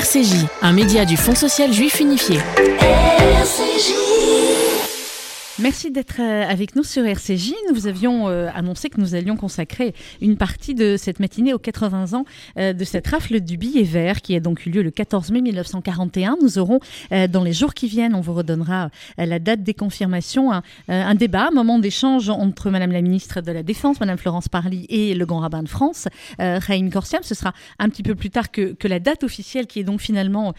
RCJ, un média du Fonds social juif unifié. Merci d'être euh, avec nous sur RCJ. Nous vous avions euh, annoncé que nous allions consacrer une partie de cette matinée aux 80 ans euh, de cette rafle du billet vert qui a donc eu lieu le 14 mai 1941. Nous aurons dans les jours qui viennent, on vous redonnera la date des confirmations, un, débat, un moment d'échange entre Madame la ministre de la Défense, Madame Florence Parly et le grand rabbin de France, Raïm Korsiam. Ce sera un petit peu plus tard que, que la date officielle qui est donc finalement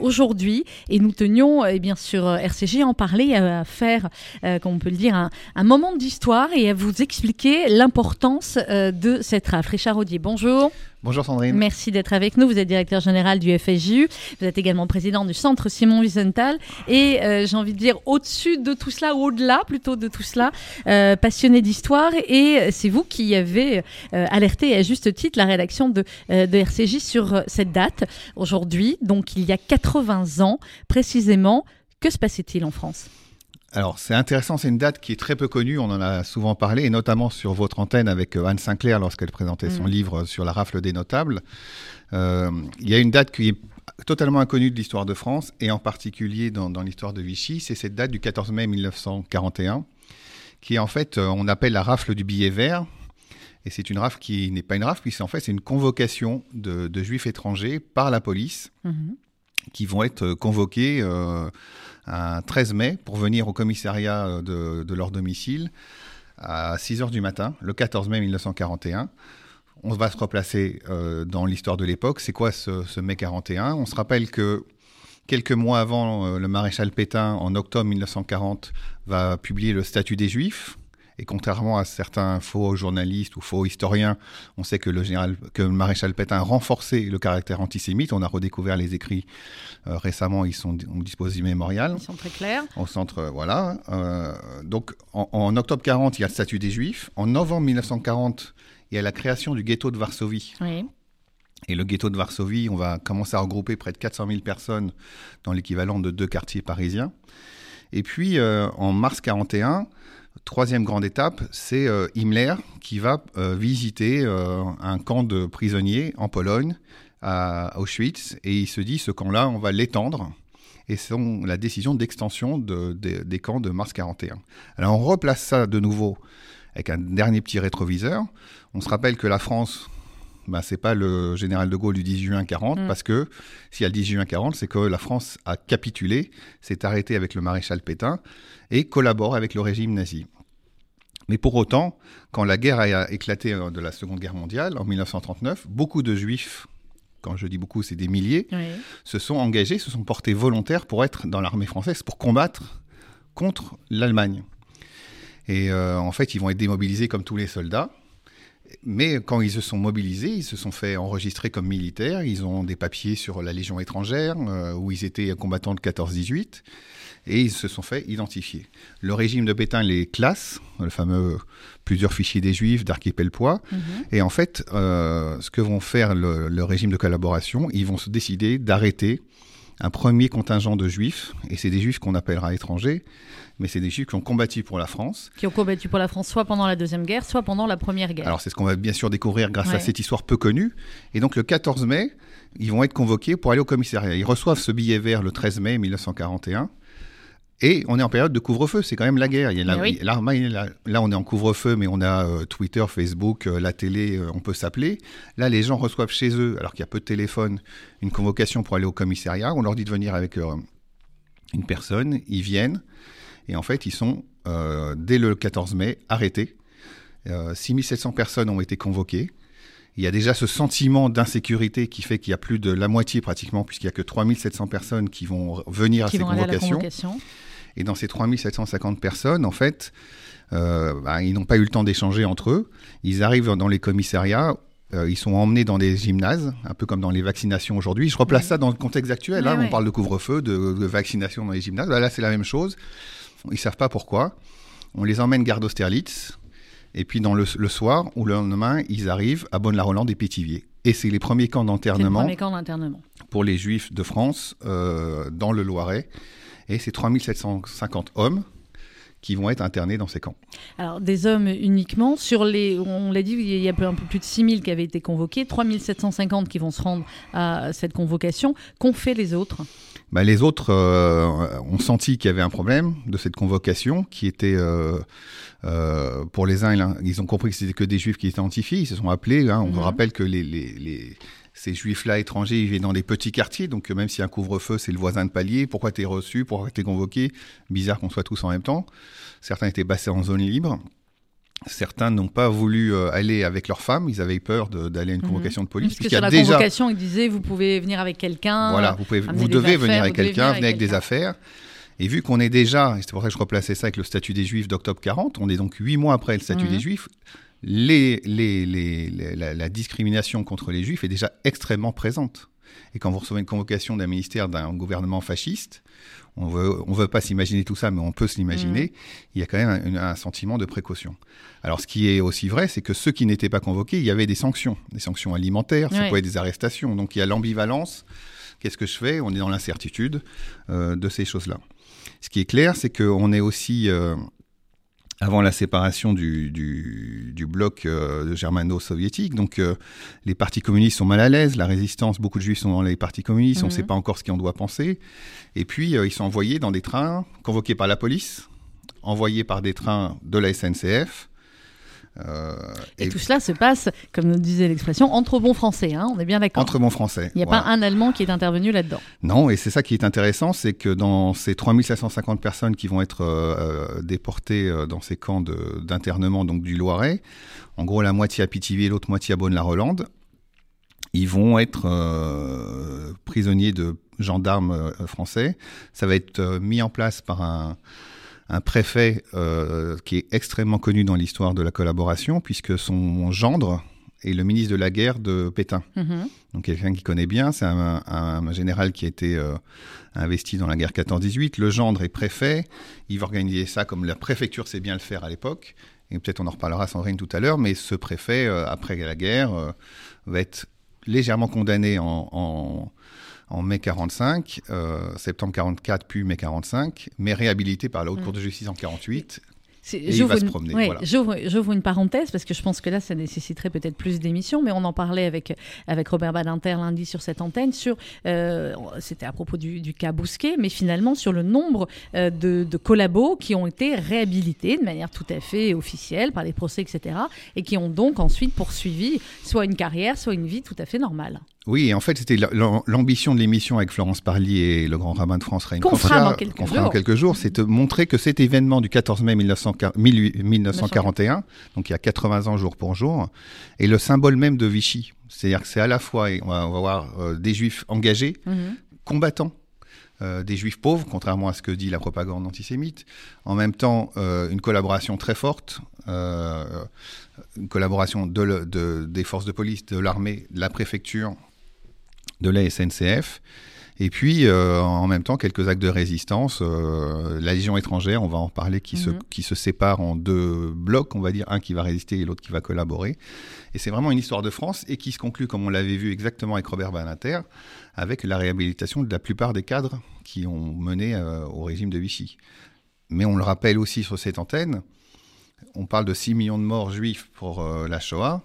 aujourd'hui. Et nous tenions, et bien sûr, RCJ à en parler, à faire euh, comme on peut le dire, un, moment d'histoire et à vous expliquer l'importance euh, de cette rafle. Richard Audier, bonjour. Bonjour Sandrine. Merci d'être avec nous. Vous êtes directeur général du FSJU. Vous êtes également président du centre Simon Wiesenthal. Et euh, j'ai envie de dire au-dessus de tout cela, au-delà plutôt de tout cela, passionné d'histoire. Et c'est vous qui avez alerté à juste titre la rédaction de, de RCJ sur cette date aujourd'hui. Donc il y a 80 ans précisément. Que se passait-il en France? Alors c'est intéressant, c'est une date qui est très peu connue, on en a souvent parlé, et notamment sur votre antenne avec euh, Anne Sinclair lorsqu'elle présentait son mm. livre sur la rafle des notables. Euh, il y a une date qui est totalement inconnue de l'histoire de France, et en particulier dans, l'histoire de Vichy, c'est cette date du 14 mai 1941, qui est en fait, euh, on appelle la rafle du billet vert, et c'est une rafle qui n'est pas une rafle, puisqu'en fait c'est une convocation de, juifs étrangers par la police, mm-hmm. qui vont être convoqués un 13 mai pour venir au commissariat euh, de, leur domicile à 6 heures du matin, le 14 mai 1941. On va se replacer euh, dans l'histoire de l'époque. C'est quoi ce, mai 41 On se rappelle que quelques mois avant, euh, le maréchal Pétain, en octobre 1940, va publier le statut des Juifs. Et contrairement à certains faux journalistes ou faux historiens, on sait que le, général, que le maréchal Pétain a renforcé le caractère antisémite. On a redécouvert les écrits euh, récemment, ils sont, on dispose du mémorial. Ils sont très clairs. Au centre, euh, voilà. Euh, donc en, octobre 40, il y a le statut des Juifs. En novembre 1940, il y a la création du ghetto de Varsovie. Oui. Et le ghetto de Varsovie, on va commencer à regrouper près de 400 000 personnes dans l'équivalent de deux quartiers parisiens. Et puis, en mars 41, Troisième grande étape, c'est euh, Himmler qui va euh, visiter euh, un camp de prisonniers en Pologne, à Auschwitz, et il se dit ce camp-là, on va l'étendre. Et c'est la décision d'extension des camps de mars 41. Alors on replace ça de nouveau avec un dernier petit rétroviseur. On se rappelle que la France, bah, c'est pas le général de Gaulle du 18 juin 40, mm. parce que s'il y a le 18 juin 40, c'est que la France a capitulé, s'est arrêtée avec le maréchal Pétain et collabore avec le régime nazi. Mais pour autant, quand la guerre a éclaté euh, de la Seconde Guerre mondiale, en 1939, beaucoup de juifs, quand je dis beaucoup, c'est des milliers, se sont engagés, se sont portés volontaires pour être dans l'armée française, pour combattre contre l'Allemagne. Et euh, en fait, ils vont être démobilisés comme tous les soldats. Mais quand ils se sont mobilisés, ils se sont fait enregistrer comme militaires. Ils ont des papiers sur la Légion étrangère, euh, où ils étaient combattants de 14-18, et ils se sont fait identifier. Le régime de Pétain les classe, le fameux plusieurs fichiers des Juifs d'Archipel-Poix. Mhm. Et en fait, euh, ce que vont faire le, régime de collaboration, ils vont se décider d'arrêter un premier contingent de Juifs, et c'est des Juifs qu'on appellera étrangers, mais c'est des Juifs qui ont combattu pour la France. Qui ont combattu pour la France soit pendant la Deuxième Guerre, soit pendant la Première Guerre. Alors c'est ce qu'on va bien sûr découvrir grâce à cette histoire peu connue. Et donc le 14 mai, ils vont être convoqués pour aller au commissariat. Ils reçoivent ce billet vert le 13 mai 1941. Et on est en période de couvre-feu, c'est quand même la guerre. Il y a là, on est en couvre-feu, mais on a euh, Twitter, Facebook, euh, la télé, euh, on peut s'appeler. Là, les gens reçoivent chez eux, alors qu'il y a peu de téléphone, une convocation pour aller au commissariat. On leur dit de venir avec une personne, ils viennent. Et en fait, ils sont, dès le 14 mai, arrêtés. Euh, 6700 personnes ont été convoquées. Il y a déjà ce sentiment d'insécurité qui fait qu'il y a plus de la moitié pratiquement, puisqu'il n'y a que 3700 personnes qui vont venir à ces convocations. Et dans ces 3750 personnes, en fait, euh, bah, ils n'ont pas eu le temps d'échanger entre eux. Ils arrivent dans les commissariats euh, ils sont emmenés dans des gymnases, un peu comme dans les vaccinations aujourd'hui. Je replace ça dans le contexte actuel. Hein. On parle de couvre-feu, de, vaccination dans les gymnases. Bah, là, c'est la même chose. Ils savent pas pourquoi. On les emmène garde Austerlitz. Et puis dans le, soir ou le lendemain, ils arrivent à Bonne-la-Rolande et Pétivier. Et c'est les premiers camps d'enterrement pour les Juifs de France euh, dans le Loiret. Et c'est 3750 hommes qui vont être internés dans ces camps. Alors, des hommes uniquement. Sur les, on l'a dit, il y a un peu plus de 6000 qui avaient été convoqués, 3750 qui vont se rendre à cette convocation. Qu'ont fait les autres? Bah, les autres euh, ont senti qu'il y avait un problème de cette convocation, qui était euh, euh, pour les uns, ils ont compris que c'était que des juifs qui étaient identifiés, ils se sont appelés. Hein, on mm rappelle que les, les, les ces juifs-là étrangers, ils vivaient dans des petits quartiers, donc même s'il y a un couvre-feu, c'est le voisin de palier. Pourquoi tu es reçu Pourquoi tu es convoqué? Bizarre qu'on soit tous en même temps. Certains étaient passés en zone libre. Certains n'ont pas voulu euh, aller avec leurs femmes, ils avaient peur d'aller à une mhm. convocation de police. Parce que sur la convocation, ils disaient vous pouvez venir avec quelqu'un. Voilà, vous, pouvez, vous devez venir avec quelqu'un, venez avec, des affaires. Et vu qu'on est déjà, et c'est pour ça que je replaçais ça avec le statut des Juifs d'octobre 40, on est donc huit mois après le statut des mhm. Juifs, les, les, les, la, discrimination contre les juifs est déjà extrêmement présente. Et quand vous recevez une convocation d'un ministère d'un gouvernement fasciste, on veut, on veut pas s'imaginer tout ça, mais on peut se l'imaginer, mm. il y a quand même un, sentiment de précaution. Alors ce qui est aussi vrai, c'est que ceux qui n'étaient pas convoqués, il y avait des sanctions, des sanctions alimentaires, ça pouvait être des arrestations. Donc il y a l'ambivalence. Qu'est-ce que je fais? On est dans l'incertitude euh, de ces choses-là. Ce qui est clair, c'est qu'on est aussi euh, avant la séparation du, du, bloc euh, germano-soviétique. Donc euh, les partis communistes sont mal à l'aise, la résistance, beaucoup de juifs sont dans les partis communistes, on ne sait mhm. pas encore ce qu'on doit penser. Et puis euh, ils sont envoyés dans des trains convoqués par la police, envoyés par des trains de la SNCF, euh, et, tout cela se passe, comme nous disait l'expression, entre bons Français, hein, on est bien d'accord. Entre bons Français. Il n'y a pas un Allemand qui est intervenu là-dedans. Non, et c'est ça qui est intéressant, c'est que dans ces 3750 personnes qui vont être euh, euh, déportées dans ces camps d'internement donc du Loiret, en gros la moitié à Pithiviers, l'autre moitié à Bonne-la-Rolande, ils vont être prisonniers de gendarmes français. Ça va être mis en place par un un préfet euh, qui est extrêmement connu dans l'histoire de la collaboration, puisque son gendre est le ministre de la guerre de Pétain. Mhm. Donc quelqu'un qui connaît bien, c'est un, général qui a été euh, investi dans la guerre 14-18. Le gendre est préfet, il va organiser ça comme la préfecture sait bien le faire à l'époque. Et peut-être on en reparlera Sandrine tout à l'heure, mais ce préfet, euh, après la guerre, va être légèrement condamné en en mai 45, euh, septembre 44, puis mai 45, mais réhabilité par la Haute mm. Cour de justice en 48. il va se promener. J'ouvre une parenthèse parce que je pense que là, ça nécessiterait peut-être plus d'émissions, mais on en parlait avec, avec Robert Badinter lundi sur cette antenne. Sur, euh, c'était à propos du, cas Bousquet, mais finalement sur le nombre euh, de, de, collabos qui ont été réhabilités de manière tout à fait officielle par des procès, etc., et qui ont donc ensuite poursuivi soit une carrière, soit une vie tout à fait normale. Oui, en fait, c'était l'ambition de l'émission avec Florence Parly et le grand rabbin de France, Reine Qu'on fera dans quelques jours. quelques jours, c'est de montrer que cet événement du 14 mai 1941, donc il y a 80 ans jour pour jour, est le symbole même de Vichy. C'est-à-dire que c'est à la fois, on va, voir euh, des juifs engagés, mhm. combattants, euh, des juifs pauvres, contrairement à ce que dit la propagande antisémite. En même temps, euh, une collaboration très forte, une collaboration de, des forces de police, de l'armée, de la préfecture, de la SNCF. Et puis, euh, en même temps, quelques actes de résistance. Euh, la Légion étrangère, on va en parler, qui, se, mhm. qui se sépare en deux blocs, on va dire, un qui va résister et l'autre qui va collaborer. Et c'est vraiment une histoire de France et qui se conclut, comme on l'avait vu exactement avec Robert Banater, avec la réhabilitation de la plupart des cadres qui ont mené euh, au régime de Vichy. Mais on le rappelle aussi sur cette antenne, on parle de 6 millions de morts juifs pour la Shoah.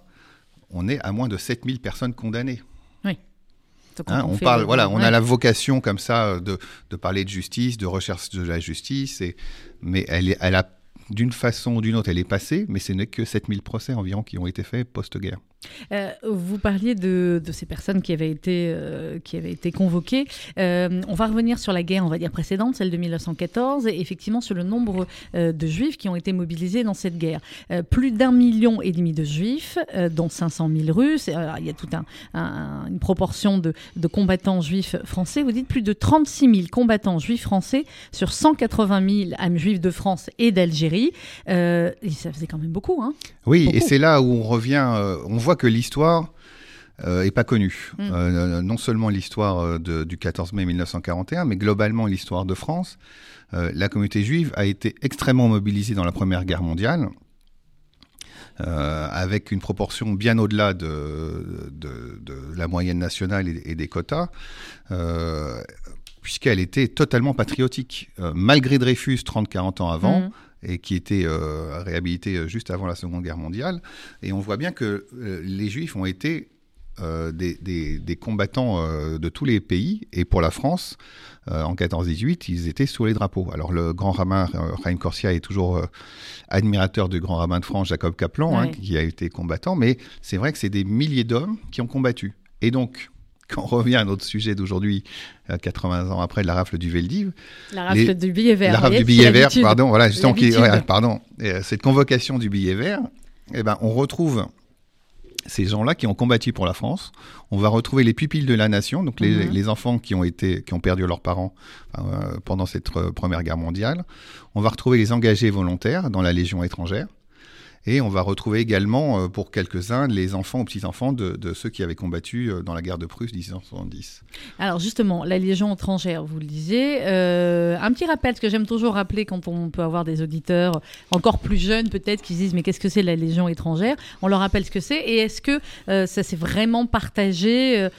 On est à moins de 7000 personnes condamnées. Hein, on, parle, voilà, on a la vocation comme ça euh, de, de, parler de justice, de recherche de la justice, et, mais elle, est, elle a d'une façon ou d'une autre, elle est passée, mais ce n'est que 7000 procès environ qui ont été faits post-guerre. Euh, vous parliez de, ces personnes qui avaient été, euh, qui avaient été convoquées. Euh, on va revenir sur la guerre, on va dire précédente, celle de 1914, et effectivement sur le nombre de juifs qui ont été mobilisés dans cette guerre. plus d'un million et demi de juifs, dont 500 000 russes. il y a toute un, une proportion de, de, combattants juifs français. Vous dites plus de 36 000 combattants juifs français sur 180 000 âmes juifs de France et d'Algérie. et ça faisait quand même beaucoup. Hein oui, et c'est là où on revient, on voit que l'histoire euh, est pas connue. Mm. Euh, non seulement l'histoire euh, du 14 mai 1941, mais globalement l'histoire de France. la communauté juive a été extrêmement mobilisée dans la Première Guerre mondiale. avec une proportion bien au-delà de, de, la moyenne nationale et, des quotas, puisqu'elle était totalement patriotique. malgré Dreyfus 30-40 ans avant, mm. Et qui était réhabilité juste avant la Seconde Guerre mondiale. Et on voit bien que les Juifs ont été des, des, combattants de tous les pays, et pour la France, en 14-18, ils étaient sous les drapeaux. Alors le grand rabbin Chaim Corsia est toujours admirateur du grand rabbin de France, Jacob Kaplan, hein, qui a été combattant, mais c'est vrai que c'est des milliers d'hommes qui ont combattu. Et donc, quand on revient à notre sujet d'aujourd'hui, 80 euh, ans après de la rafle du Veldiv. La rafle du billet vert. La rafle du billet vert, pardon, voilà, justement, qui, pardon, euh, cette convocation du billet vert, eh ben, on retrouve ces gens-là qui ont combattu pour la France. On va retrouver les pupilles de la nation, donc les, mhm. enfants qui ont été, qui ont perdu leurs parents euh, pendant cette première guerre mondiale. On va retrouver les engagés volontaires dans la Légion étrangère. Et on va retrouver également, euh, pour quelques-uns, les enfants ou petits-enfants de, ceux qui avaient combattu euh, dans la guerre de Prusse 1870. Alors justement, la Légion étrangère, vous le disiez. Euh, un petit rappel, ce que j'aime toujours rappeler quand on peut avoir des auditeurs encore plus jeunes peut-être qui disent mais qu'est-ce que c'est la Légion étrangère? On leur rappelle ce que c'est et est-ce que ça s'est vraiment partagé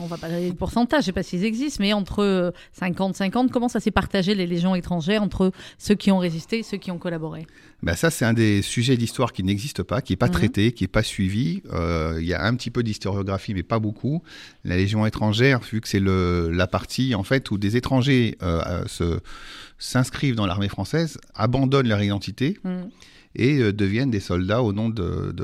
on va pas donner le pourcentage, je sais pas s'ils existent, mais entre 50-50, comment ça s'est partagé les légions étrangères entre ceux qui ont résisté et ceux qui ont collaboré? Ben Ça, c'est un des sujets d'histoire qui n'existe pas, qui n'est pas mhm. traité, qui n'est pas suivi. Euh, il y a un petit peu d'historiographie, mais pas beaucoup. La Légion étrangère, vu que c'est la partie en fait où des étrangers euh, se, s'inscrivent dans l'armée française, abandonnent leur identité mhm. et euh, deviennent des soldats au nom de,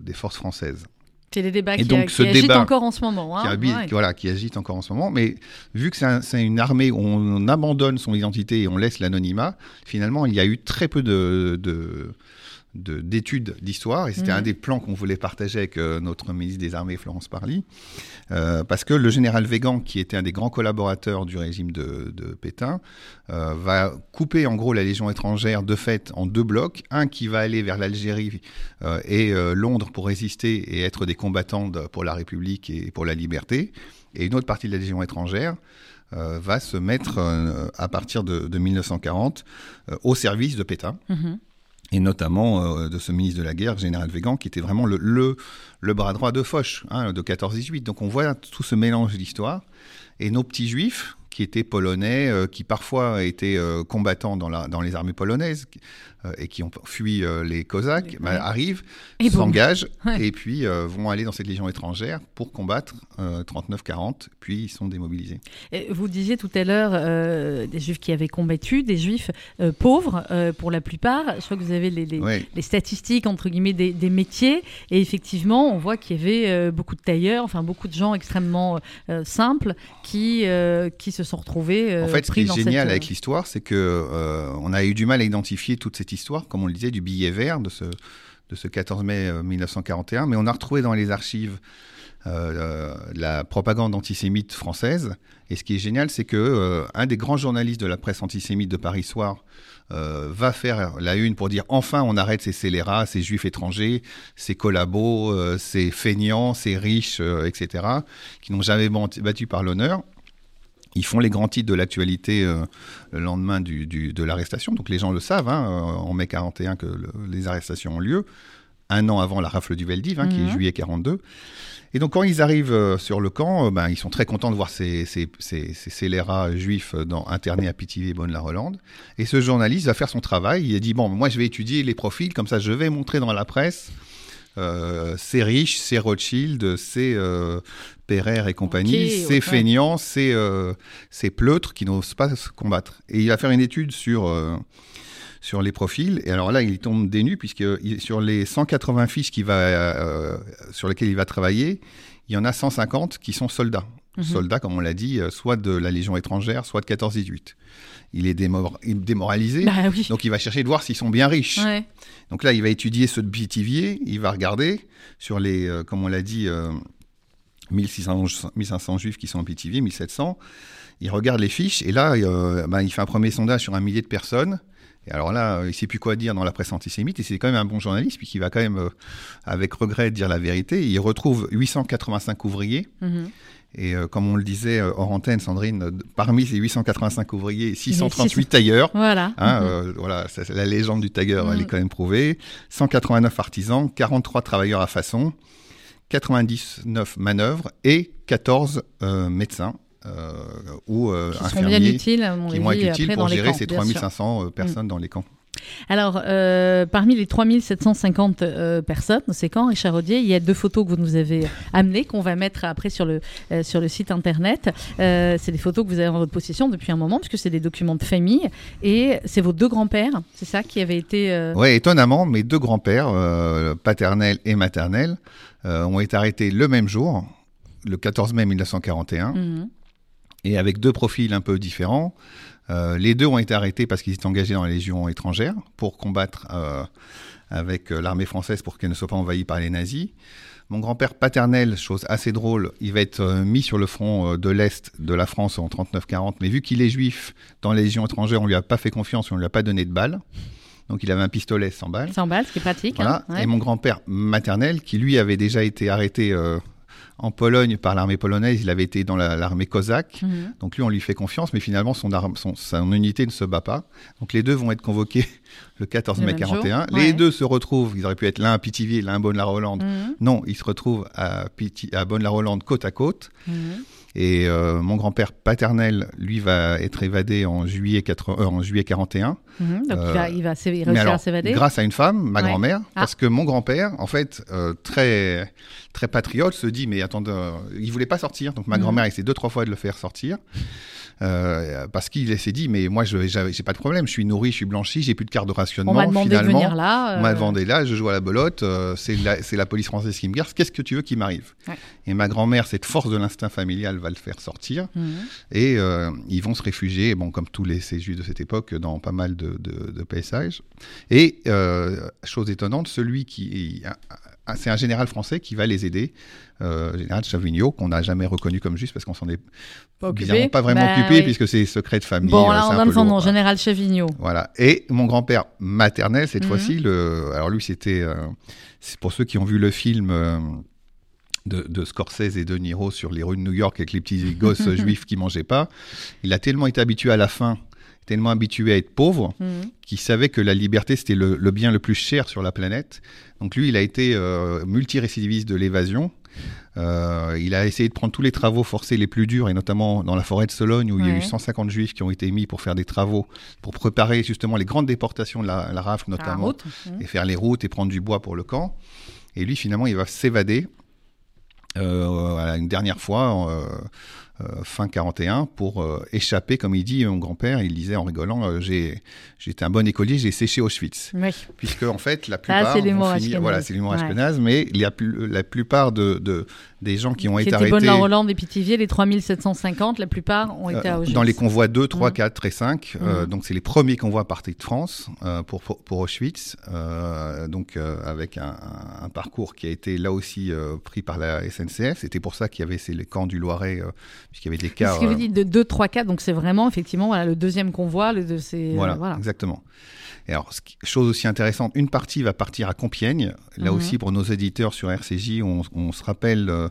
des forces françaises. C'est des débats qui, donc, ce agitent encore en ce moment. Hein qui, Voilà, qui agite encore en ce moment. Mais vu que c'est une armée où on abandonne son identité et on laisse l'anonymat, finalement, il y a eu très peu de, d'études d'histoire, et c'était un mm. des plans qu'on voulait partager avec euh, notre ministre des Armées, Florence Parly, euh, parce que le général Végan, qui était un des grands collaborateurs du régime de, Pétain, euh, va couper en gros la Légion étrangère de fait en deux blocs, un qui va aller vers l'Algérie et Londres pour résister et être des combattants pour la République et pour la liberté, et une autre partie de la Légion étrangère va se mettre à partir de, 1940 au service de Pétain. Mm-hmm et notamment euh, de ce ministre de la Guerre, général Végan, qui était vraiment le, bras droit de Foch, hein, de 14-18. Donc on voit tout ce mélange d'histoire. Et nos petits juifs, qui étaient polonais, euh, qui parfois étaient euh, combattants dans, la, dans les armées polonaises euh, et qui ont fui les Cosaques, bah, arrivent, s'engagent et puis vont aller dans cette légion étrangère pour combattre 39-40, puis ils sont démobilisés. vous disiez tout à l'heure des juifs qui avaient combattu, des juifs pauvres pour la plupart. Je crois que vous avez les, les, statistiques entre guillemets des, des, métiers. Et effectivement on voit qu'il y avait beaucoup de tailleurs, enfin beaucoup de gens extrêmement simples qui, qui se sont retrouvés. Euh, en fait, ce qui est génial avec euh, l'histoire, c'est que euh, on a eu du mal à identifier toute cette histoire, comme on le disait, du billet vert de ce, de ce 14 mai 1941, mais on a retrouvé dans les archives la propagande antisémite française. Et ce qui est génial, c'est que un des grands journalistes de la presse antisémite de Paris Soir va faire la une pour dire enfin on arrête ces scélérats, ces juifs étrangers, ces collabos, ces feignants, ces riches, etc., qui n'ont jamais battu par l'honneur. Ils font les grands titres de l'actualité euh, le lendemain du, de l'arrestation. Donc les gens le savent, hein, euh, en mai 41, que les arrestations ont lieu. Un an avant la rafle du Veldiv, hein, qui est mhm. juillet 42. Et donc quand ils arrivent euh, sur le camp, ben, ils sont très contents de voir ces, ces, ces, scélérats juifs dans, internés à Pithiviers et Bonne-la-Rolande. Et ce journaliste va faire son travail. Il a dit, bon, moi je vais étudier les profils, comme ça je vais montrer dans la presse euh, c'est riche, c'est Rothschild, c'est euh, et compagnie, c'est feignant, c'est euh, pleutre qui n'osent pas se combattre. Et il va faire une étude sur, euh, sur les profils. Et alors là, il tombe des nues, puisque sur les 180 fiches qui va, sur lesquelles il va travailler, il y en a 150 qui sont soldats. Mhm. Soldats, comme on l'a dit, soit de la Légion étrangère, soit de 14-18 il est démoralisé. Bah donc il va chercher de voir s'ils sont bien riches. Donc là, il va étudier ceux de Bitivier, il va regarder sur les, euh, comme on l'a dit, 1600, euh, 1500 juifs qui sont en Bitivier, 1700. Il regarde les fiches et là, euh, ben, il fait un premier sondage sur un millier de personnes. Et alors là, il ne sait plus quoi dire dans la presse antisémite, et c'est quand même un bon journaliste, puisqu'il va quand même, avec regret, dire la vérité. Il retrouve 885 ouvriers. Mhm. Et euh, comme on le disait euh, hors antenne, Sandrine, euh, parmi ces 885 ouvriers, 638 tailleurs. Voilà. Hein, mhm. voilà la légende du tailleur, elle est mhm. quand même prouvée. 189 artisans, 43 travailleurs à façon, 99 manœuvres et 14 médecins. ou infirmiers qui vont être utiles pour gérer ces 3500 personnes dans les camps. Alors, euh, parmi les 3750 euh, personnes dans ces camps, Richard Rodier, il y a deux photos que vous nous avez amenées, qu'on va mettre après sur le, euh, sur le site internet. Euh, c'est des photos que vous avez en votre possession depuis un moment, puisque c'est des documents de famille. Et c'est vos deux grands-pères, c'est ça, qui avaient été. euh, Ouais, étonnamment, mes deux grands-pères, euh, paternels et maternels, euh, ont été arrêtés le même jour, le 14 mai 1941, mhm. et avec deux profils un peu différents. Euh, les deux ont été arrêtés parce qu'ils étaient engagés dans la Légion étrangère pour combattre euh, avec euh, l'armée française pour qu'elle ne soit pas envahie par les nazis. Mon grand-père paternel, chose assez drôle, il va être mis sur le front de l'Est de la France en 39-40, mais vu qu'il est juif dans la Légion étrangère, on lui a pas fait confiance, on lui a pas donné de balles. Donc il avait un pistolet sans balles. 100 balles, ce qui est pratique. Voilà. hein, ouais. Et mon grand-père maternel, qui lui avait déjà été arrêté euh, en Pologne par l'armée polonaise, il avait été dans la- l'armée cosaque. Mhm. Donc lui, on lui fait confiance, mais finalement, son, arme- son, son unité ne se bat pas. Donc les deux vont être convoqués le 14 Le mai même jour, 41. ouais. Les deux se retrouvent, ils auraient pu être l'un à Pithiviers, l'un à Bonne-la-Rolande. Mhm. Non, ils se retrouvent à, Piti- à Bonne-la-Rolande côte à côte. Mhm. Et euh, mon grand-père paternel, lui, va être évadé en juillet, 80 euh, en juillet 41. Mhm. Donc il Euh, va, il va réussir alors, à s'évader. grâce à une femme, ma Ouais. grand-mère, Ah. parce que mon grand-père, en fait, euh, très très patriote, se dit mais attendez, euh, il voulait pas sortir, donc ma Mhm. grand-mère essaie deux trois fois de le faire sortir. Euh, parce qu'il s'est dit mais moi je j'ai pas de problème, je suis nourri, je suis blanchi, j'ai plus de carte de rationnement. On m'a demandé de finalement, venir là. on m'a euh, demandé là, je joue à la belote, euh, c'est la, police française qui me garde, qu'est-ce que tu veux qui m'arrive Ouais. Et ma grand-mère, cette force de l'instinct familial va le faire sortir. mhm. Et ils vont se réfugier, bon, comme tous les juifs de cette époque, dans pas mal de, de, de paysages. Et chose étonnante, celui qui. C'est un général français qui va les aider, euh, général Chavignot, qu'on n'a jamais reconnu comme juif parce qu'on s'en est Pas occupé. pas vraiment Bah, occupé, oui. puisque c'est secret de famille. Bon, euh, là, on donne son nom, voilà. Général Chavignot. Voilà. Et mon grand-père maternel, cette Mhm. fois-ci, le... alors lui, c'était. euh, c'est pour ceux qui ont vu le film. euh, de, de Scorsese et de Niro sur les rues de New York avec les petits gosses juifs qui mangeaient pas. Il a tellement été habitué à la faim, tellement habitué à être pauvre, Mhm. qu'il savait que la liberté c'était le, le bien le plus cher sur la planète. Donc lui, il a été euh, multirécidiviste de l'évasion. Euh, il a essayé de prendre tous les travaux forcés les plus durs, et notamment dans la forêt de Sologne, où il y a eu 150 juifs qui ont été mis pour faire des travaux, pour préparer justement les grandes déportations de la, la RAF À la notamment. Mhm. et faire les routes et prendre du bois pour le camp. Et lui, finalement, il va s'évader euh, une dernière fois, euh, fin 41, pour euh, échapper, comme il dit, mon grand-père, il disait en rigolant, euh, j'ai j'étais un bon écolier, j'ai séché Auschwitz. Oui. Puisque, en fait, la plupart. c'est l'humour. Voilà, Ouais. mais la, plus- la plupart de, de- des gens qui ont été arrêtés. Bonne-la-Rolande et Pithiviers, les 3750, la plupart ont été à Euh, Auschwitz. dans les convois 2, 3, Mhm. 4 et 5. euh, Mhm. donc, c'est les premiers convois partis de France euh, pour, pour, Auschwitz. euh, donc, euh, avec un, parcours qui a été là aussi euh, pris par la SNCF. C'était pour ça qu'il y avait ces, les camps du Loiret, euh, puisqu'il y avait des cas. ce que vous euh, dites de 2, 3, 4, donc c'est vraiment effectivement voilà, le deuxième convoi. Le, de ces, Voilà, euh, voilà. exactement. Et alors, ce qui- chose aussi intéressante, une partie va partir à Compiègne. Là Mhm. aussi, pour nos éditeurs sur RCJ, on, on se rappelle euh,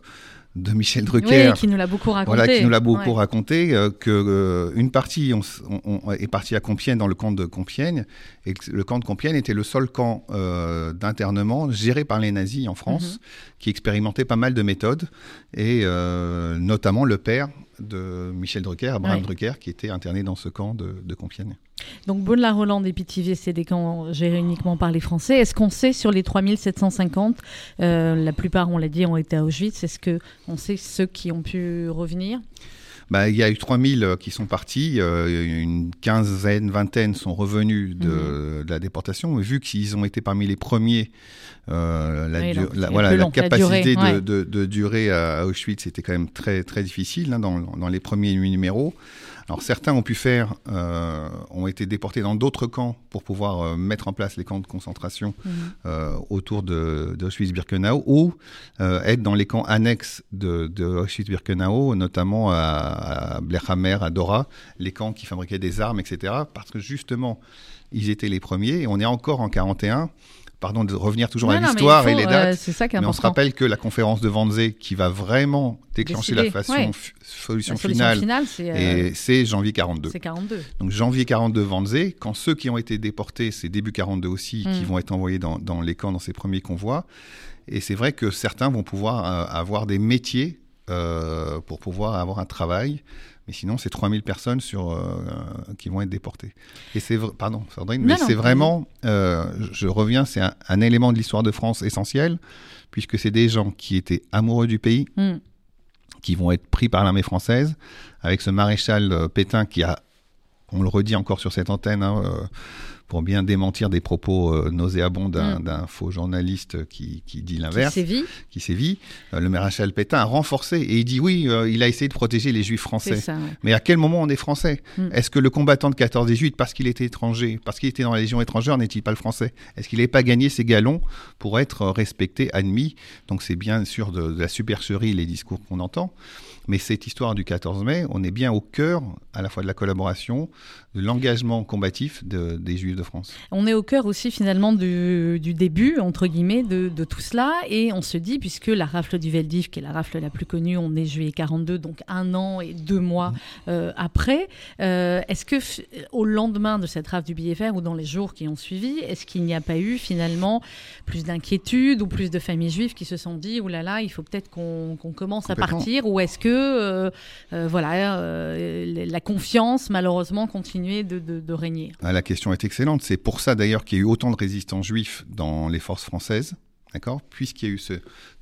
de Michel Drucker. Oui, qui nous l'a beaucoup raconté. Voilà, qui nous l'a beaucoup Ouais. raconté, euh, que euh, une partie on on- est partie à Compiègne, dans le camp de Compiègne, et que le camp de Compiègne était le seul camp euh, d'internement géré par les nazis en France, Mhm. qui expérimentait pas mal de méthodes, et euh, notamment le père de Michel Drucker, Abraham Ouais. Drucker, qui était interné dans ce camp de, de Compiègne. Donc Bonne-la-Rolande et Pithiviers, c'est des camps gérés uniquement par les Français. Est-ce qu'on sait sur les 3750, euh, la plupart, on l'a dit, ont été à Auschwitz, est-ce qu'on sait ceux qui ont pu revenir? Bah, il y a eu 3000 euh, qui sont partis, euh, une quinzaine, vingtaine sont revenus de, Mhm. de la déportation, mais vu qu'ils ont été parmi les premiers, euh, la, Oui, du- donc la- c'est voilà, la long, la capacité durée, de, ouais. de- à Auschwitz était quand même très, très difficile hein, dans, dans les premiers numéros. Alors certains ont pu faire, euh, ont été déportés dans d'autres camps pour pouvoir euh, mettre en place les camps de concentration Mhm. euh, autour de, d'Auschwitz-Birkenau ou être dans les camps annexes de, de Auschwitz-Birkenau, notamment à, à Blechhammer, à Dora, les camps qui fabriquaient des armes, etc. Parce que justement, ils étaient les premiers et on est encore en 41. Pardon de revenir toujours Non, à l'histoire et les euh, dates. c'est ça qui est mais on se rappelle que la conférence de Wannsee, qui va vraiment déclencher la façon ouais. solution, La solution finale, finale, c'est euh, janvier 42. c'est 42. Donc janvier 42 Wannsee, quand ceux qui ont été déportés, c'est début 42 aussi, qui Mm. vont être envoyés dans, dans les camps dans ces premiers convois. Et c'est vrai que certains vont pouvoir euh, avoir des métiers euh, pour pouvoir avoir un travail. Mais sinon, c'est 3000 personnes sur, euh, qui vont être déportées. Et c'est, pardon, Sandrine, mais c'est vraiment, euh, je reviens, c'est un, élément de l'histoire de France essentiel, puisque c'est des gens qui étaient amoureux du pays, mm. qui vont être pris par l'armée française, avec ce maréchal Pétain qui a, on le redit encore sur cette antenne, hein, pour bien démentir des propos euh, nauséabonds mm. d'un faux journaliste qui, qui dit l'inverse. Qui sévit. Qui sévit. Euh, le maréchal Pétain a renforcé et il dit oui, euh, il a essayé de protéger les juifs français. Mais à quel moment on est français mm. Est-ce que le combattant de 14-18, parce qu'il était étranger, parce qu'il était dans la Légion étrangère, n'est-il pas le français Est-ce qu'il n'avait pas gagné ses galons pour être respecté, admis Donc c'est bien sûr de, de la supercherie les discours qu'on entend. Mais cette histoire du 14 mai, on est bien au cœur à la fois de la collaboration, de l'engagement combatif des Juifs de France. On est au cœur aussi finalement du, début, entre guillemets, de, tout cela. Et on se dit, puisque la rafle du Veldiv, qui est la rafle la plus connue, on est juillet 42, donc un an et deux mois mmh. euh, après, euh, est-ce que au lendemain de cette rafle du vert ou dans les jours qui ont suivi, est-ce qu'il n'y a pas eu finalement plus d'inquiétude ou plus de familles juives qui se sont dit, oulala, là là, il faut peut-être qu'on commence à partir Ou est-ce que euh, euh, voilà, euh, la confiance, malheureusement, continuait de, régner ah, La question est excellente. C'est pour ça, d'ailleurs, qu'il y a eu autant de résistants juifs dans les forces françaises. D'accord? Puisqu'il y a eu ce,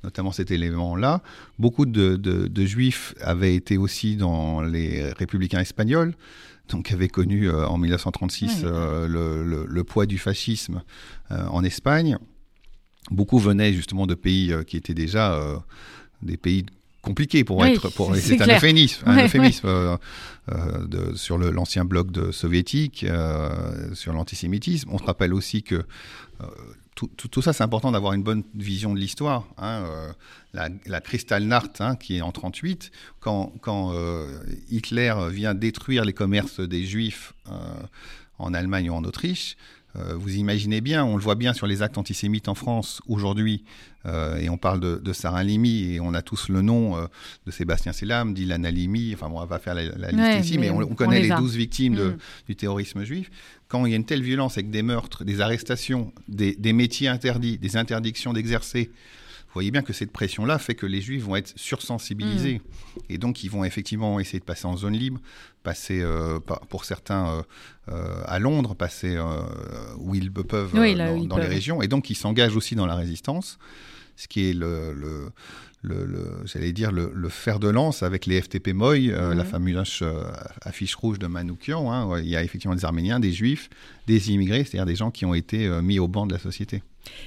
notamment cet élément-là, beaucoup de, juifs avaient été aussi dans les républicains espagnols, donc avaient connu en 1936 le, poids du fascisme en Espagne. Beaucoup venaient justement de pays qui étaient déjà des pays compliqué pour être pour c'est un euphémisme, un euphémisme euh, euh, de, sur l'ancien bloc de soviétique euh, sur l'antisémitisme on se rappelle aussi que tout, tout, ça, c'est important d'avoir une bonne vision de l'histoire. Hein, la, la Kristallnacht, hein, qui est en 38, quand, quand Hitler vient détruire les commerces des Juifs en Allemagne ou en Autriche, vous imaginez bien, on le voit bien sur les actes antisémites en France aujourd'hui, euh, et on parle de, de Sarah Limi, et on a tous le nom euh, de Sébastien Selam, d'Ilan Halimi, enfin on va faire la, liste ici, mais, on, connaît les, douze victimes mm. du terrorisme juif. Quand il y a une telle violence avec des meurtres, des arrestations, des, métiers interdits, des interdictions d'exercer, voyez bien que cette pression-là fait que les Juifs vont être sursensibilisés. Mm. Et donc, ils vont effectivement essayer de passer en zone libre, passer, pour certains, euh, à Londres, passer euh, où ils peuvent euh, dans, les régions, et donc ils s'engagent aussi dans la résistance, ce qui est le, le, j'allais dire le, fer de lance avec les FTP Moy, la mhm. fameuse affiche rouge de Manoukian. Hein, il y a effectivement des Arméniens, des Juifs, des immigrés, c'est-à-dire des gens qui ont été mis au banc de la société.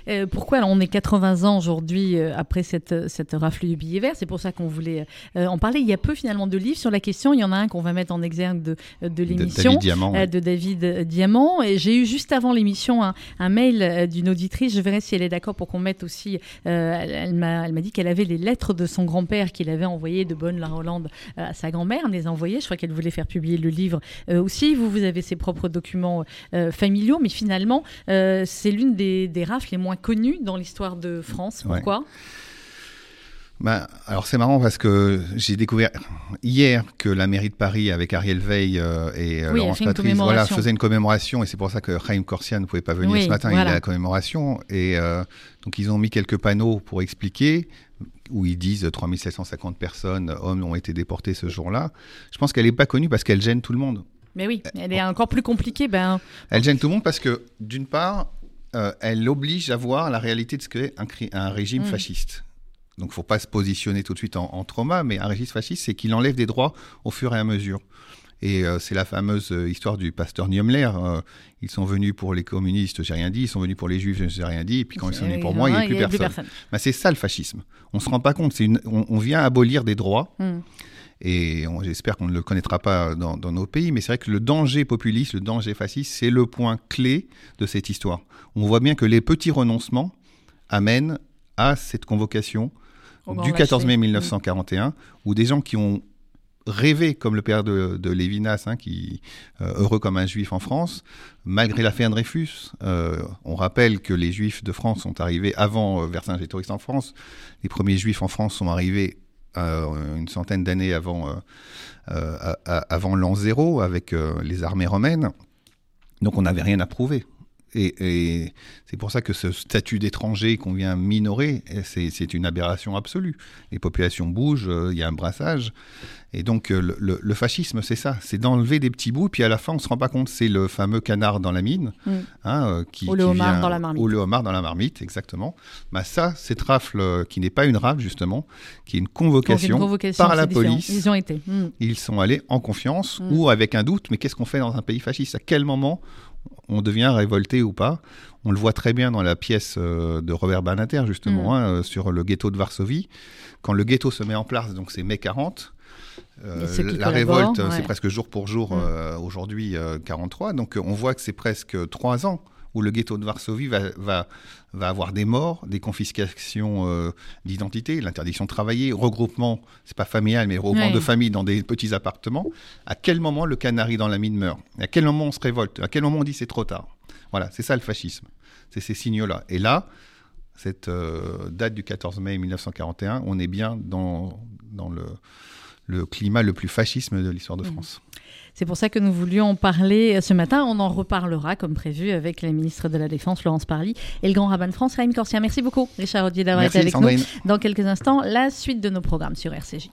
Euh, pourquoi on est 80 ans aujourd'hui euh, après cette, cette rafle du billet vert? C'est pour ça qu'on voulait euh, en parler. Il y a peu finalement de livres sur la question. Il y en a un qu'on va mettre en exergue de, de l'émission de, David Diamant. Et j'ai eu juste avant l'émission un, mail d'une auditrice. Je verrai si elle est d'accord pour qu'on mette aussi. elle m'a dit qu'elle avait les lettres de son grand-père qu'il avait envoyées de Bonne-la-Hollande à sa grand-mère. Elle les a envoyées. Je crois qu'elle voulait faire publier le livre aussi. Vous, vous avez ses propres documents familiaux, mais finalement, c'est l'une des, des rafles les moins connus dans l'histoire de France. Pourquoi? Ben, alors c'est marrant parce que j'ai découvert hier que la mairie de Paris avec Ariel Veil euh, et euh, Laurence Patrice voilà, faisait une commémoration et c'est pour ça que Chaim Corsia ne pouvait pas venir ce matin, il est à la commémoration et euh, donc ils ont mis quelques panneaux pour expliquer où ils disent 3750 personnes, hommes ont été déportés ce jour-là. Je pense qu'elle n'est pas connue parce qu'elle gêne tout le monde. Mais oui, elle est encore plus compliquée. Ben... Elle gêne tout le monde parce que d'une part, euh, elle oblige à voir la réalité de ce qu'est un, un, régime mm. fasciste. Donc, il ne faut pas se positionner tout de suite en, trauma, mais un régime fasciste, c'est qu'il enlève des droits au fur et à mesure. Et euh, c'est la fameuse euh, histoire du pasteur Niemler. ils sont venus pour les communistes, j'ai rien dit. Ils sont venus pour les juifs, j'ai rien dit. Et puis quand ils sont venus pour moi, il n'y a, plus personne. Ben, c'est ça le fascisme. On ne se rend pas compte. Une, on, vient abolir des droits. Mm. Et j'espère qu'on ne le connaîtra pas dans, nos pays, mais c'est vrai que le danger populiste, le danger fasciste, c'est le point clé de cette histoire. On voit bien que les petits renoncements amènent à cette convocation du 14 mai 1941, où des gens qui ont rêvé, comme le père de, Lévinas, hein, qui euh, heureux comme un juif en France, malgré l'affaire Dreyfus. Euh, on rappelle que les juifs de France sont arrivés avant euh, Vercingétorix en France. Les premiers juifs en France sont arrivés une centaine d'années avant, euh, euh, avant l'an zéro avec les armées romaines. Donc on n'avait rien à prouver. Et, c'est pour ça que ce statut d'étranger qu'on vient minorer, c'est une aberration absolue. Les populations bougent, euh, il y a un brassage. Et donc euh, le, fascisme, c'est ça, c'est d'enlever des petits bouts, puis à la fin, on ne se rend pas compte, c'est le fameux canard dans la mine. Mm. Hein, euh, qui, ou le homard dans la marmite. Ou le homard dans la marmite, exactement. Bah, ça, cette rafle, qui n'est pas une rafle, justement, qui est une convocation, par la police. Ils ont été. Mm. Ils sont allés en confiance mm. ou avec un doute, mais qu'est-ce qu'on fait dans un pays fasciste? À quel moment on devient révolté ou pas. On le voit très bien dans la pièce euh, de Robert Banater, justement, mm. hein, euh, sur le ghetto de Varsovie. Quand le ghetto se met en place, donc c'est mai 40, euh, la révolte, c'est presque jour pour jour mm. aujourd'hui 43. Donc on voit que c'est presque trois ans où le ghetto de Varsovie va, va, va avoir des morts, des confiscations euh, d'identité, l'interdiction de travailler, regroupement, c'est pas familial, mais regroupement de familles dans des petits appartements. À quel moment le canari dans la mine meurt? À quel moment on se révolte? À quel moment on dit c'est trop tard? Voilà, c'est ça le fascisme. C'est ces signaux-là. Et là, cette euh, date du 14 mai 1941, on est bien dans, dans le, le climat le plus fascisme de l'histoire de mmh. C'est pour ça que nous voulions parler ce matin. On en reparlera, comme prévu, avec la ministre de la Défense, Laurence Parly, et le grand rabbin de France, Raïm Corsia. Merci beaucoup, Richard Audier, d'avoir été avec nous. Dans quelques instants, la suite de nos programmes sur RCJ.